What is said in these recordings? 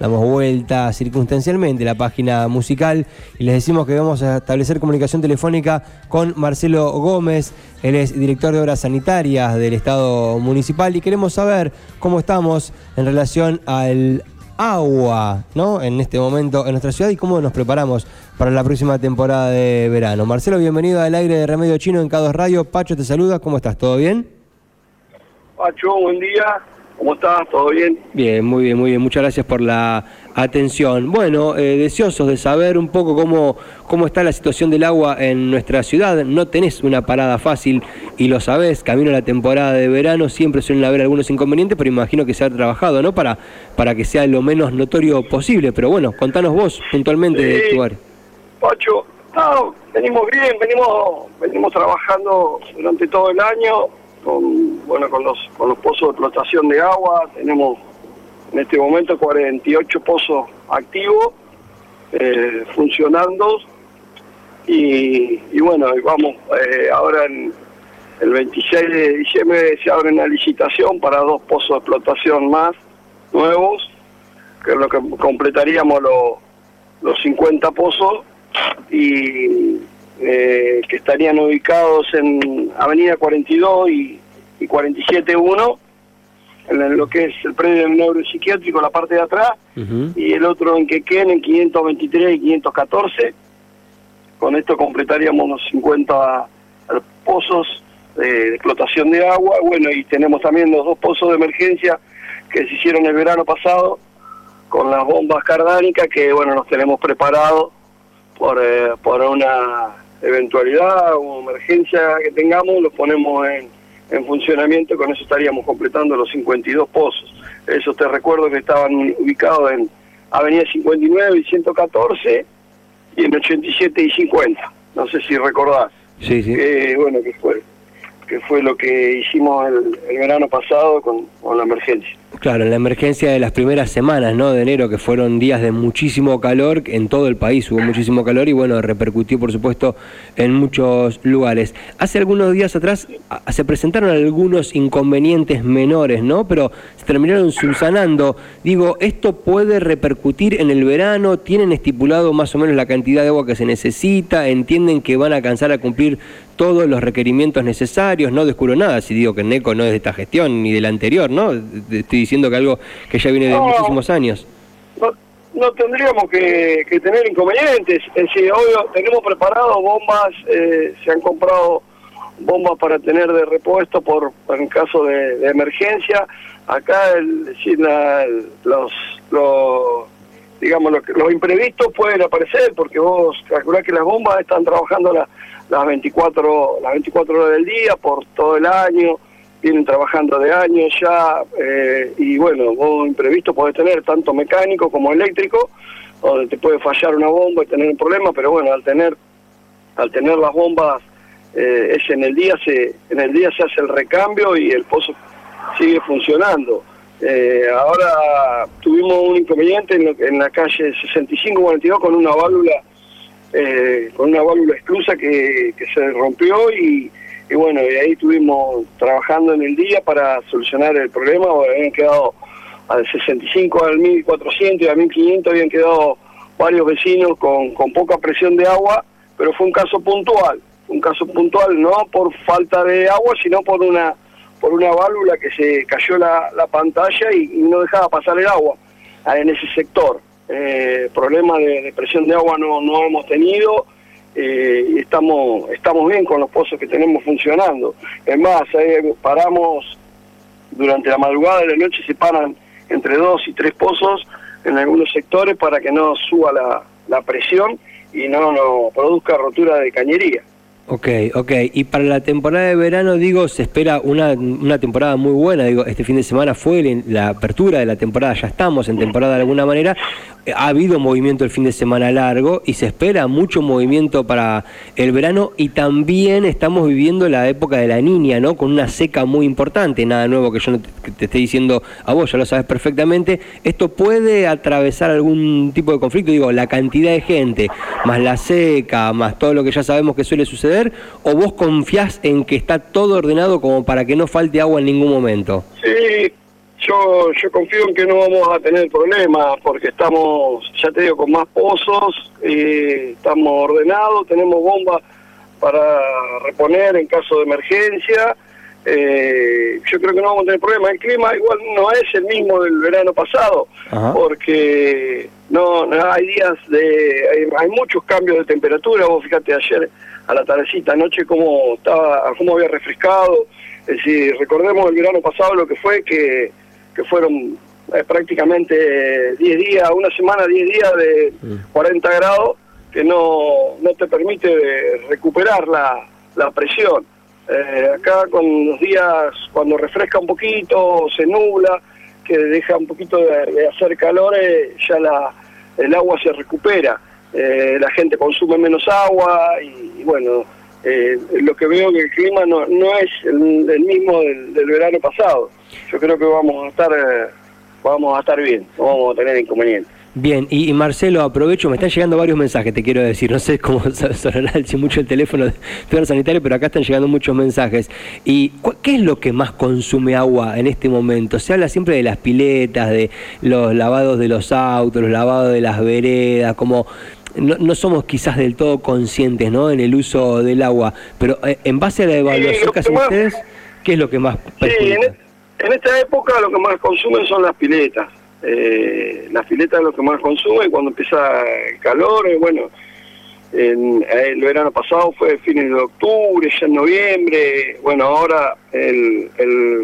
damos vuelta circunstancialmente la página musical y les decimos que vamos a establecer comunicación telefónica con Marcelo Gómez, él es director de obras sanitarias del Estado Municipal y queremos saber cómo estamos en relación al agua, ¿no? En este momento en nuestra ciudad y cómo nos preparamos para la próxima temporada de verano. Marcelo, bienvenido al aire de Remedio Chino en Cados Radio. Pacho te saluda, ¿cómo estás? ¿Todo bien? Pacho, buen día. ¿Cómo estás? ¿Todo bien? Bien, muy bien, muy bien. Muchas gracias por la atención. Bueno, eh, deseosos de saber un poco cómo, cómo está la situación del agua en nuestra ciudad. No tenés una parada fácil y lo sabés. Camino a la temporada de verano siempre suelen haber algunos inconvenientes, pero imagino que se ha trabajado, ¿no? Para, para que sea lo menos notorio posible. Pero bueno, contanos vos puntualmente de tu área. Pacho, no, venimos bien, venimos, venimos trabajando durante todo el año con bueno con los con los pozos de explotación de agua. Tenemos en este momento 48 pozos activos eh, funcionando. Y, bueno vamos eh, ahora en el 26 de diciembre se abre una licitación para dos pozos de explotación más nuevos que es lo que completaríamos los los 50 pozos. Y eh, que estarían ubicados en Avenida 42 y, y 47.1, en lo que es el predio del neuropsiquiátrico, la parte de atrás, y el otro en Quequén, en 523 y 514. Con esto completaríamos los 50 pozos de explotación de agua. Bueno, y tenemos también los dos pozos de emergencia que se hicieron el verano pasado con las bombas cardánicas que, bueno, nos tenemos preparados por, eh, por una eventualidad o emergencia que tengamos, los ponemos en, en funcionamiento, con eso estaríamos completando los 52 pozos. Eso te recuerdo que estaban ubicados en Avenida 59 y 114 y en 87 y 50. No sé si recordás. Sí, sí. Bueno, que fue, que fue lo que hicimos el, el verano pasado con, la emergencia. Claro, en la emergencia de las primeras semanas ¿no? de enero, que fueron días de muchísimo calor, en todo el país hubo muchísimo calor y bueno, repercutió por supuesto en muchos lugares. Hace algunos días atrás se presentaron algunos inconvenientes menores, ¿no? Pero se terminaron subsanando. Digo, ¿esto puede repercutir en el verano? ¿Tienen estipulado más o menos la cantidad de agua que se necesita? ¿Entienden que van a alcanzar a cumplir todos los requerimientos necesarios? No descubro nada si digo que NECO no es de esta gestión ni de la anterior, ¿no? Estoy diciendo que algo que ya viene de muchísimos años. No, no tendríamos que, que, tener inconvenientes. Es decir, obvio, tenemos preparado bombas, eh, se han comprado bombas para tener de repuesto por, en caso de, de emergencia. Acá, el, la, los, los, digamos, los, los, imprevistos pueden aparecer porque vos calculás que las bombas están trabajando la, las 24 las 24 horas del día por todo el año vienen trabajando de años ya, eh, y bueno, vos imprevisto podés tener tanto mecánico como eléctrico, donde te puede fallar una bomba y tener un problema, pero bueno, al tener, al tener las bombas, eh, es en el día se, en el día se hace el recambio y el pozo sigue funcionando. Eh, ahora tuvimos un inconveniente en, lo, en la calle 6542 con una válvula, eh, con una válvula exclusa que, que se rompió y y bueno, y ahí estuvimos trabajando en el día para solucionar el problema, habían quedado al 65 al 1400 y al 1500 habían quedado varios vecinos con, con poca presión de agua, pero fue un caso puntual, un caso puntual no por falta de agua, sino por una por una válvula que se cayó la, la pantalla y, no dejaba pasar el agua en ese sector. Eh, problema de, presión de agua no, no hemos tenido, eh, y estamos, estamos bien con los pozos que tenemos funcionando. Es más, paramos durante la madrugada de la noche, se paran entre dos y tres pozos en algunos sectores para que no suba la, la presión y no, no produzca rotura de cañería. Ok, ok. Y para la temporada de verano, digo, se espera una, una temporada muy buena. Digo, este fin de semana fue la apertura de la temporada, ya estamos en temporada de alguna manera ha habido movimiento el fin de semana largo y se espera mucho movimiento para el verano y también estamos viviendo la época de la niña, ¿no? Con una seca muy importante, nada nuevo que yo no te, te esté diciendo a vos, ya lo sabes perfectamente. Esto puede atravesar algún tipo de conflicto, digo, la cantidad de gente, más la seca, más todo lo que ya sabemos que suele suceder, o vos confiás en que está todo ordenado como para que no falte agua en ningún momento? Sí, yo, yo confío en que no vamos a tener problemas porque estamos, ya te digo, con más pozos, estamos ordenados, tenemos bombas para reponer en caso de emergencia. Eh, yo creo que no vamos a tener problemas. El clima igual no es el mismo del verano pasado, porque no, hay días de, hay, muchos cambios de temperatura. Vos fíjate ayer a la tardecita, anoche cómo estaba, cómo había refrescado. Es decir, recordemos el verano pasado lo que fue que que fueron eh, prácticamente 10 días, una semana, 10 días de 40 mm. grados, que no, no te permite recuperar la, la presión. Eh, acá con los días, cuando refresca un poquito, se nubla, que deja un poquito de, hacer calor, eh, ya la, el agua se recupera. la gente consume menos agua y, bueno, lo que veo que el clima no, no es el, mismo del, del verano pasado yo creo que vamos a estar eh, vamos a estar bien, no vamos a tener inconvenientes. Bien, y, Marcelo, aprovecho, me están llegando varios mensajes, te quiero decir, no sé cómo sonará mucho el teléfono de sanitario, pero acá están llegando muchos mensajes. ¿Y qué es lo que más consume agua en este momento? Se habla siempre de las piletas, de los lavados de los autos, los lavados de las veredas, como no, somos quizás del todo conscientes ¿no? en el uso del agua, pero eh, en base a la evaluación que hacen ustedes, ¿qué es lo que más perjudica? En esta época lo que más consumen son las piletas. Eh, las piletas es lo que más consumen cuando empieza el calor. Eh, bueno, en, el verano pasado fue fines de octubre, ya en noviembre. Bueno, ahora el,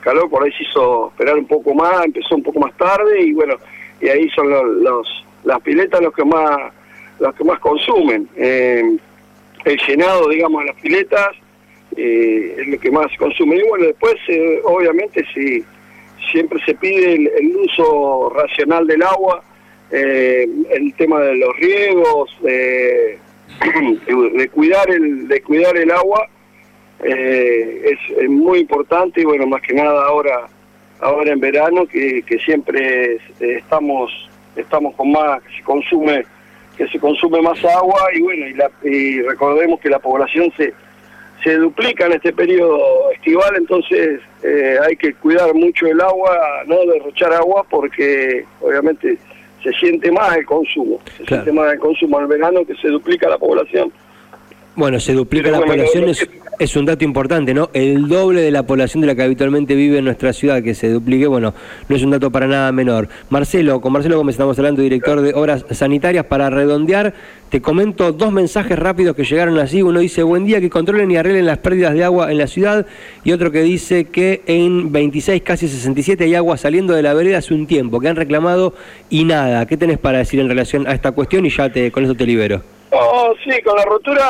calor por ahí se hizo esperar un poco más, empezó un poco más tarde y bueno, y ahí son los, las piletas los que más los que más consumen. Eh, el llenado, digamos, de las piletas eh, es lo que más consume. Y bueno, después, eh, obviamente, si siempre se pide el, uso racional del agua, eh, el tema de los riegos, de, cuidar el de cuidar el agua es, muy importante y bueno, más que nada ahora ahora en verano que, siempre estamos estamos con más que se consume que se consume más agua y bueno y, y recordemos que la población se se duplica en este periodo estival, entonces eh, hay que cuidar mucho el agua, no derrochar agua, porque obviamente se siente más el consumo, se siente más el consumo al verano que se duplica la población. Bueno, se duplica la población, es, un dato importante, ¿no? El doble de la población de la que habitualmente vive en nuestra ciudad, que se duplique, bueno, no es un dato para nada menor. Marcelo, con Marcelo Gómez estamos hablando, director de Obras Sanitarias, para redondear, te comento dos mensajes rápidos que llegaron así. Uno dice, buen día, que controlen y arreglen las pérdidas de agua en la ciudad. Y otro que dice que en 26, casi 67 hay agua saliendo de la vereda hace un tiempo, que han reclamado y nada. ¿Qué tenés para decir en relación a esta cuestión? Y ya te, con eso te libero. Oh, sí, con la rotura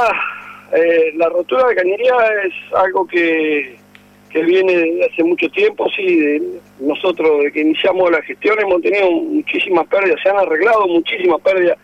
eh, la rotura de cañería es algo que, que viene desde hace mucho tiempo, sí, nosotros desde que iniciamos la gestión hemos tenido muchísimas pérdidas, se han arreglado muchísimas pérdidas,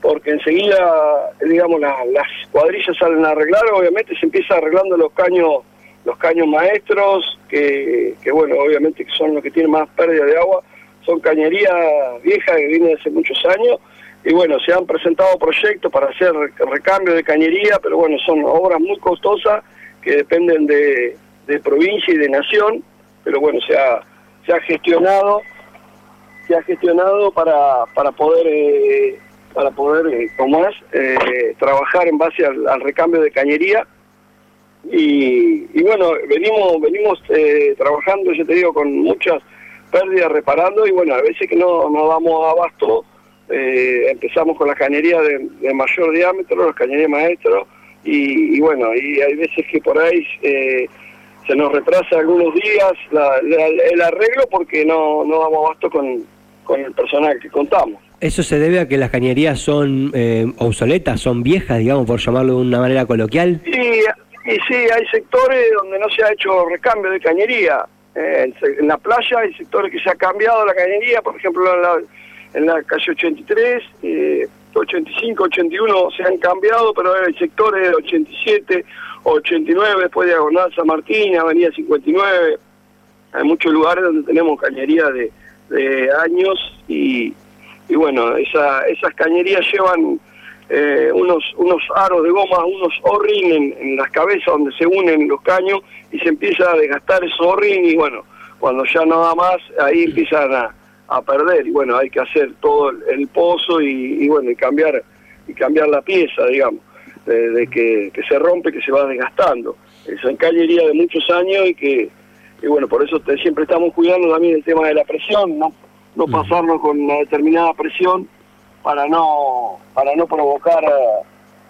porque enseguida, digamos, las cuadrillas salen a arreglar, obviamente se empieza arreglando los caños los caños maestros, que, que bueno, obviamente son los que tienen más pérdida de agua, son cañerías viejas que vienen hace muchos años, y bueno, se han presentado proyectos para hacer recambio de cañería, pero bueno, son obras muy costosas que dependen de, provincia y de nación, pero bueno, se ha, se ha gestionado se ha gestionado para, para poder eh, para poder eh, eh, trabajar en base al, recambio de cañería. Y, y bueno venimos venimos trabajando yo te digo con muchas pérdidas reparando y bueno a veces que no, no damos abasto eh, empezamos con la cañería de, mayor diámetro, la cañería maestro, y, bueno, y hay veces que por ahí eh, se nos retrasa algunos días el arreglo porque no, no damos abasto con, con el personal que contamos. ¿Eso se debe a que las cañerías son eh, obsoletas, son viejas, digamos, por llamarlo de una manera coloquial? Sí, y sí, hay sectores donde no se ha hecho recambio de cañería. en, la playa hay sectores que se ha cambiado la cañería, por ejemplo, la, en la calle 83, 85, 81 se han cambiado, pero hay sectores 87, 89, después de Diagonal San Martín, Avenida 59. Hay muchos lugares donde tenemos cañerías de, años y, bueno, esa, esas cañerías llevan eh, unos, unos aros de goma, unos o-ring en, las cabezas donde se unen los caños y se empieza a desgastar esos o-ring y bueno, cuando ya no da más, ahí empiezan a, perder y bueno, hay que hacer todo el, pozo y, bueno, y cambiar y cambiar la pieza, digamos, de, que, se rompe, que se va desgastando. Esa cañería de muchos años y que, y bueno, por eso siempre estamos cuidando también el tema de la presión, no, no pasarnos con una determinada presión para no, para no provocar...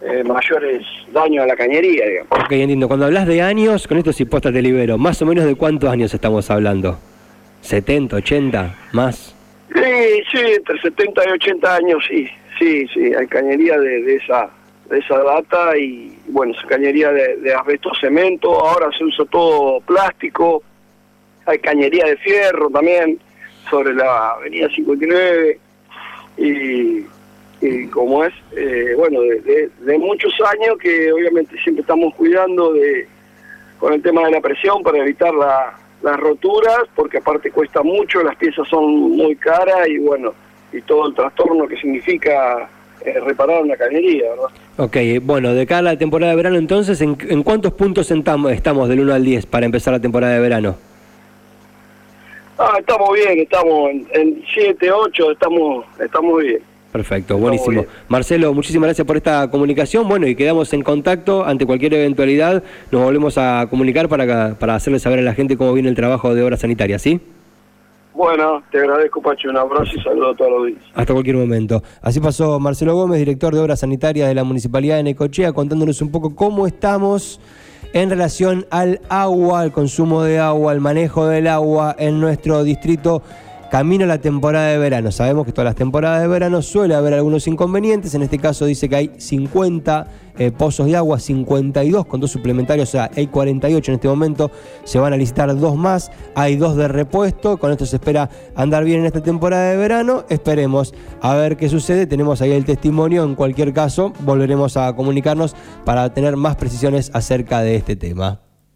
Eh, mayores daños a la cañería, digamos. Ok, entiendo. Cuando hablas de años, con estos impuestos te libero, ¿más o menos de cuántos años estamos hablando? ¿70, 80, más? Sí, sí, entre 70 y 80 años, sí, sí, sí, hay cañería de, esa de esa data y, bueno, esa cañería de, de asbesto cemento, ahora se usa todo plástico, hay cañería de fierro también, sobre la avenida 59, y y como es, eh, bueno, de, muchos años que obviamente siempre estamos cuidando de con el tema de la presión para evitar las roturas, porque aparte cuesta mucho, las piezas son muy caras y bueno, y todo el trastorno que significa eh, reparar una cañería, ¿verdad? Ok, bueno, de cara a la temporada de verano entonces, ¿en, cuántos puntos estamos del 1 al 10 para empezar la temporada de verano? Ah, estamos bien, estamos en 7, 8, estamos, estamos bien. Perfecto, buenísimo. Marcelo, muchísimas gracias por esta comunicación. Bueno, y quedamos en contacto ante cualquier eventualidad. Nos volvemos a comunicar para, para hacerle saber a la gente cómo viene el trabajo de obra sanitaria, ¿sí? Bueno, te agradezco, Pacho. Un abrazo y saludo a todos los días. Hasta cualquier momento. Así pasó Marcelo Gómez, director de Obras Sanitarias de la Municipalidad de Necochea, contándonos un poco cómo estamos en relación al agua, al consumo de agua, al manejo del agua en nuestro distrito Camino a la temporada de verano. Sabemos que todas las temporadas de verano suele haber algunos inconvenientes. En este caso dice que hay 50 eh, pozos de agua, 52 con dos suplementarios, o sea, hay 48 en este momento. Se van a licitar dos más. Hay dos de repuesto. Con esto se espera andar bien en esta temporada de verano. Esperemos a ver qué sucede. Tenemos ahí el testimonio. En cualquier caso, volveremos a comunicarnos para tener más precisiones acerca de este tema.